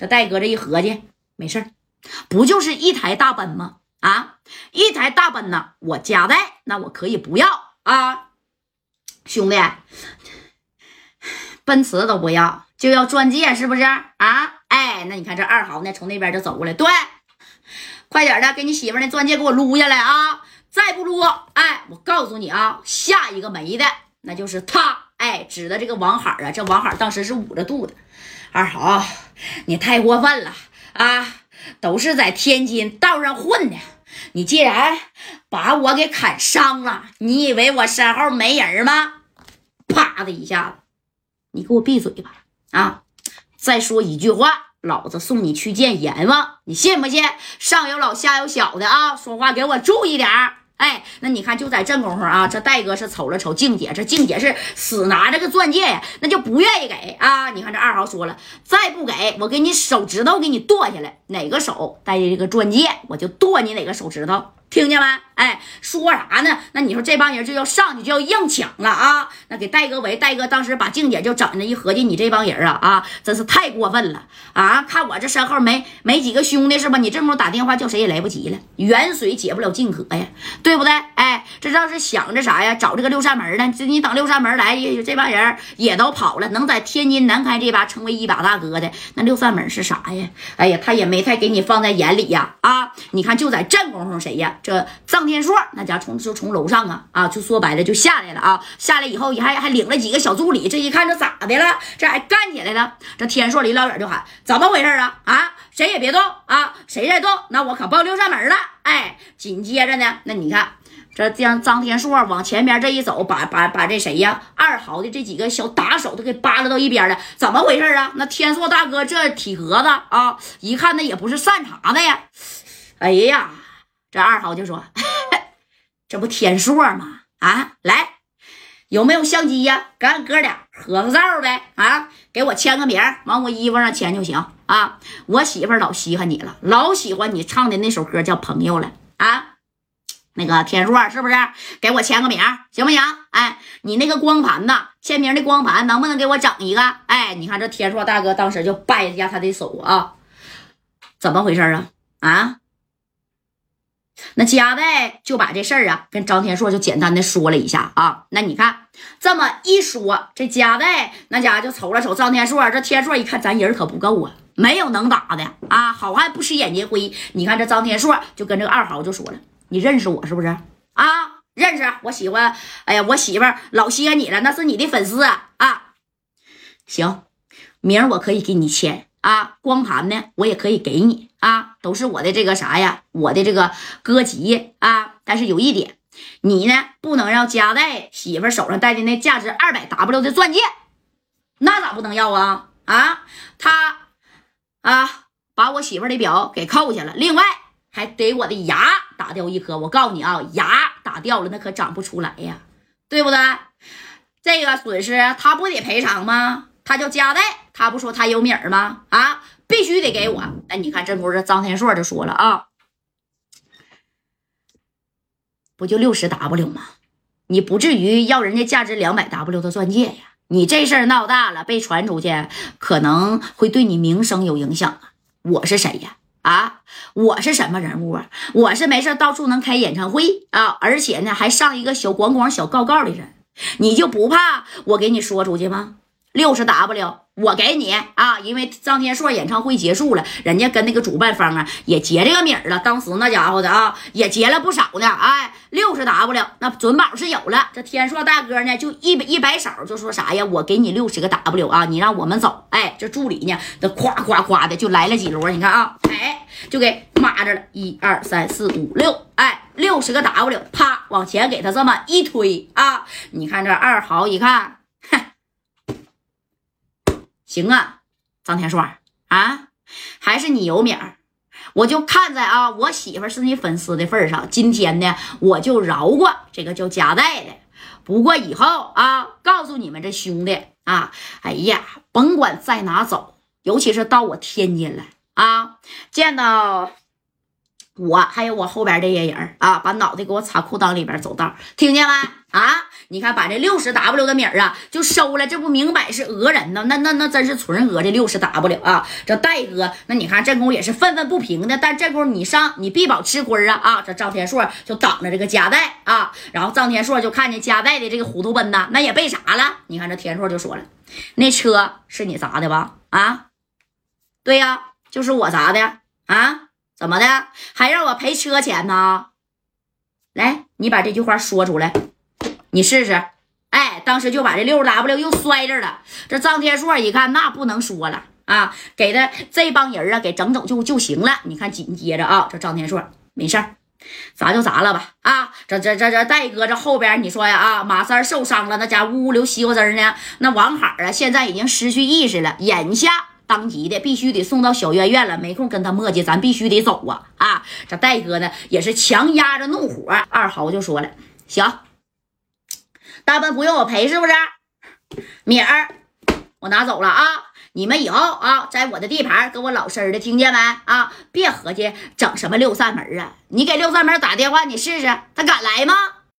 这戴哥这一合计，没事不就是一台大奔吗？啊，一台大奔呢，我加代那我可以不要啊，兄弟，奔驰都不要，就要钻戒是不是啊？哎，那你看这二豪呢，从那边就走过来，对，快点的，给你媳妇那钻戒给我撸下来啊！再不撸，哎，我告诉你啊，下一个没的那就是他，哎，指的这个王海啊，这王海当时是捂着肚子，二豪，你太过分了啊！都是在天津道上混的，你既然把我给砍伤了，你以为我身后没人吗？啪的一下子，你给我闭嘴吧！啊，再说一句话，老子送你去见阎王，你信不信？上有老下有小的啊，说话给我注意点儿。哎，那你看，就在这功夫啊，这戴哥是瞅了瞅静姐，这静姐是死拿这个钻戒呀，那就不愿意给啊。你看这二豪说了，再不给我给你手指头给你剁下来，哪个手戴这个钻戒，我就剁你哪个手指头。听见没？哎，说啥呢？那你说这帮人就要上去就要硬抢了啊！那给戴哥围，戴哥当时把静姐就整的，一合计，你这帮人啊啊，真是太过分了啊！看我这身后没没几个兄弟是吧？你这么打电话叫谁也来不及了，远水解不了近渴呀，对不对？哎，这要是想着啥呀？找这个六扇门呢？这你等六扇门来，这帮人也都跑了，能在天津南开这把成为一把大哥的，那六扇门是啥呀？哎呀，他也没太给你放在眼里呀！啊，你看就在这功夫，谁呀？这臧天硕那家从就从楼上啊啊，就说白了就下来了啊，下来以后还还领了几个小助理，这一看这咋的了？这还干起来了？这天硕离老远就喊：怎么回事啊？啊，谁也别动啊！谁再动，那我可报六扇门了！哎，紧接着呢，那你看这将张天硕往前边这一走，把把把这谁呀二豪的这几个小打手都给扒拉到一边了。怎么回事啊？那天硕大哥这体格子啊，一看那也不是善茬子呀！哎呀！这二豪就说：“ 这不天硕吗？啊，来，有没有相机呀？咱哥俩合个照呗！啊，给我签个名，往我衣服上签就行啊。我媳妇老稀罕你了，老喜欢你唱的那首歌叫《朋友》了。那个天硕是不是？给我签个名，行不行？哎，你那个光盘呢？签名的光盘能不能给我整一个？哎，你看这天硕大哥当时就掰一下他的手啊，怎么回事啊？啊？”那佳代就把这事儿啊跟张天硕就简单的说了一下啊，那你看这么一说，这佳代那家就瞅了瞅张天硕，这天硕一看咱人可不够啊，没有能打的啊，好汉不吃眼前亏。你看这张天硕就跟这个二豪就说了，你认识我是不是啊？认识，我喜欢，哎呀，我媳妇老稀罕你了，那是你的粉丝啊。行，明儿我可以给你签啊，光盘呢我也可以给你。啊，都是我的这个啥呀，我的这个歌集啊。但是有一点，你呢不能让加代媳妇手上戴的那价值二百 W 的钻戒，那咋不能要啊？啊，他啊把我媳妇的表给扣下了，另外还给我的牙打掉一颗。我告诉你啊，牙打掉了那可长不出来呀，对不对？这个损失他不得赔偿吗？他叫加代，他不说他有米儿吗？啊？必须得给我！哎，你看，这不是张天硕就说了啊，不就六十 W 吗？你不至于要人家价值两百 W 的钻戒呀！你这事儿闹大了，被传出去，可能会对你名声有影响啊！我是谁呀？啊，我是什么人物啊？我是没事到处能开演唱会啊，而且呢还上一个小广广、小告告的人，你就不怕我给你说出去吗？六十 W。我给你啊，因为张天硕演唱会结束了，人家跟那个主办方啊也结这个米了。当时那家伙的啊，也结了不少呢。哎，六十 W 那准保是有了。这天硕大哥呢，就一一摆手就说啥呀？我给你六十个 W 啊，你让我们走。哎，这助理呢，都夸夸夸的就来了几轮。你看啊，哎，就给码着了，一二三四五六，哎，六十个 W，啪往前给他这么一推啊。你看这二豪一看。行啊，张天硕啊，还是你有名儿，我就看在啊，我媳妇是你粉丝的份上，今天呢，我就饶过这个叫夹带的。不过以后啊，告诉你们这兄弟啊，哎呀，甭管在哪走，尤其是到我天津来啊，见到我还有我后边这些人啊，把脑袋给我插裤裆里边走道，听见没？啊，你看把这六十 W 的米啊就收了，这不明摆是讹人呢？那那那真是纯讹这六十 W 啊！这戴哥，那你看这功夫也是愤愤不平的，但这功夫你上你必保吃亏啊！啊，这张天硕就挡着这个夹带啊，然后张天硕就看见夹带的这个糊涂奔呐，那也被砸了？你看这天硕就说了，那车是你砸的吧？啊，对呀，就是我砸的啊。怎么的？还让我赔车钱呢？来，你把这句话说出来，你试试。哎，当时就把这六 W 又摔这了。这张天硕一看，那不能说了啊，给他这帮人啊给整走就就行了。你看，紧接着啊，这张天硕没事儿，砸就砸了吧。啊，这这这这戴哥这后边你说呀啊，马三受伤了，那家呜呜流西瓜汁呢。那王海啊，现在已经失去意识了，眼下。当即的必须得送到小院院了，没空跟他磨叽，咱必须得走啊！啊，这戴哥呢也是强压着怒火，二豪就说了：“行，大奔不用我赔是不是？米儿我拿走了啊！你们以后啊，在我的地盘跟我老实的，听见没？啊，别合计整什么六扇门啊！你给六扇门打电话，你试试，他敢来吗？”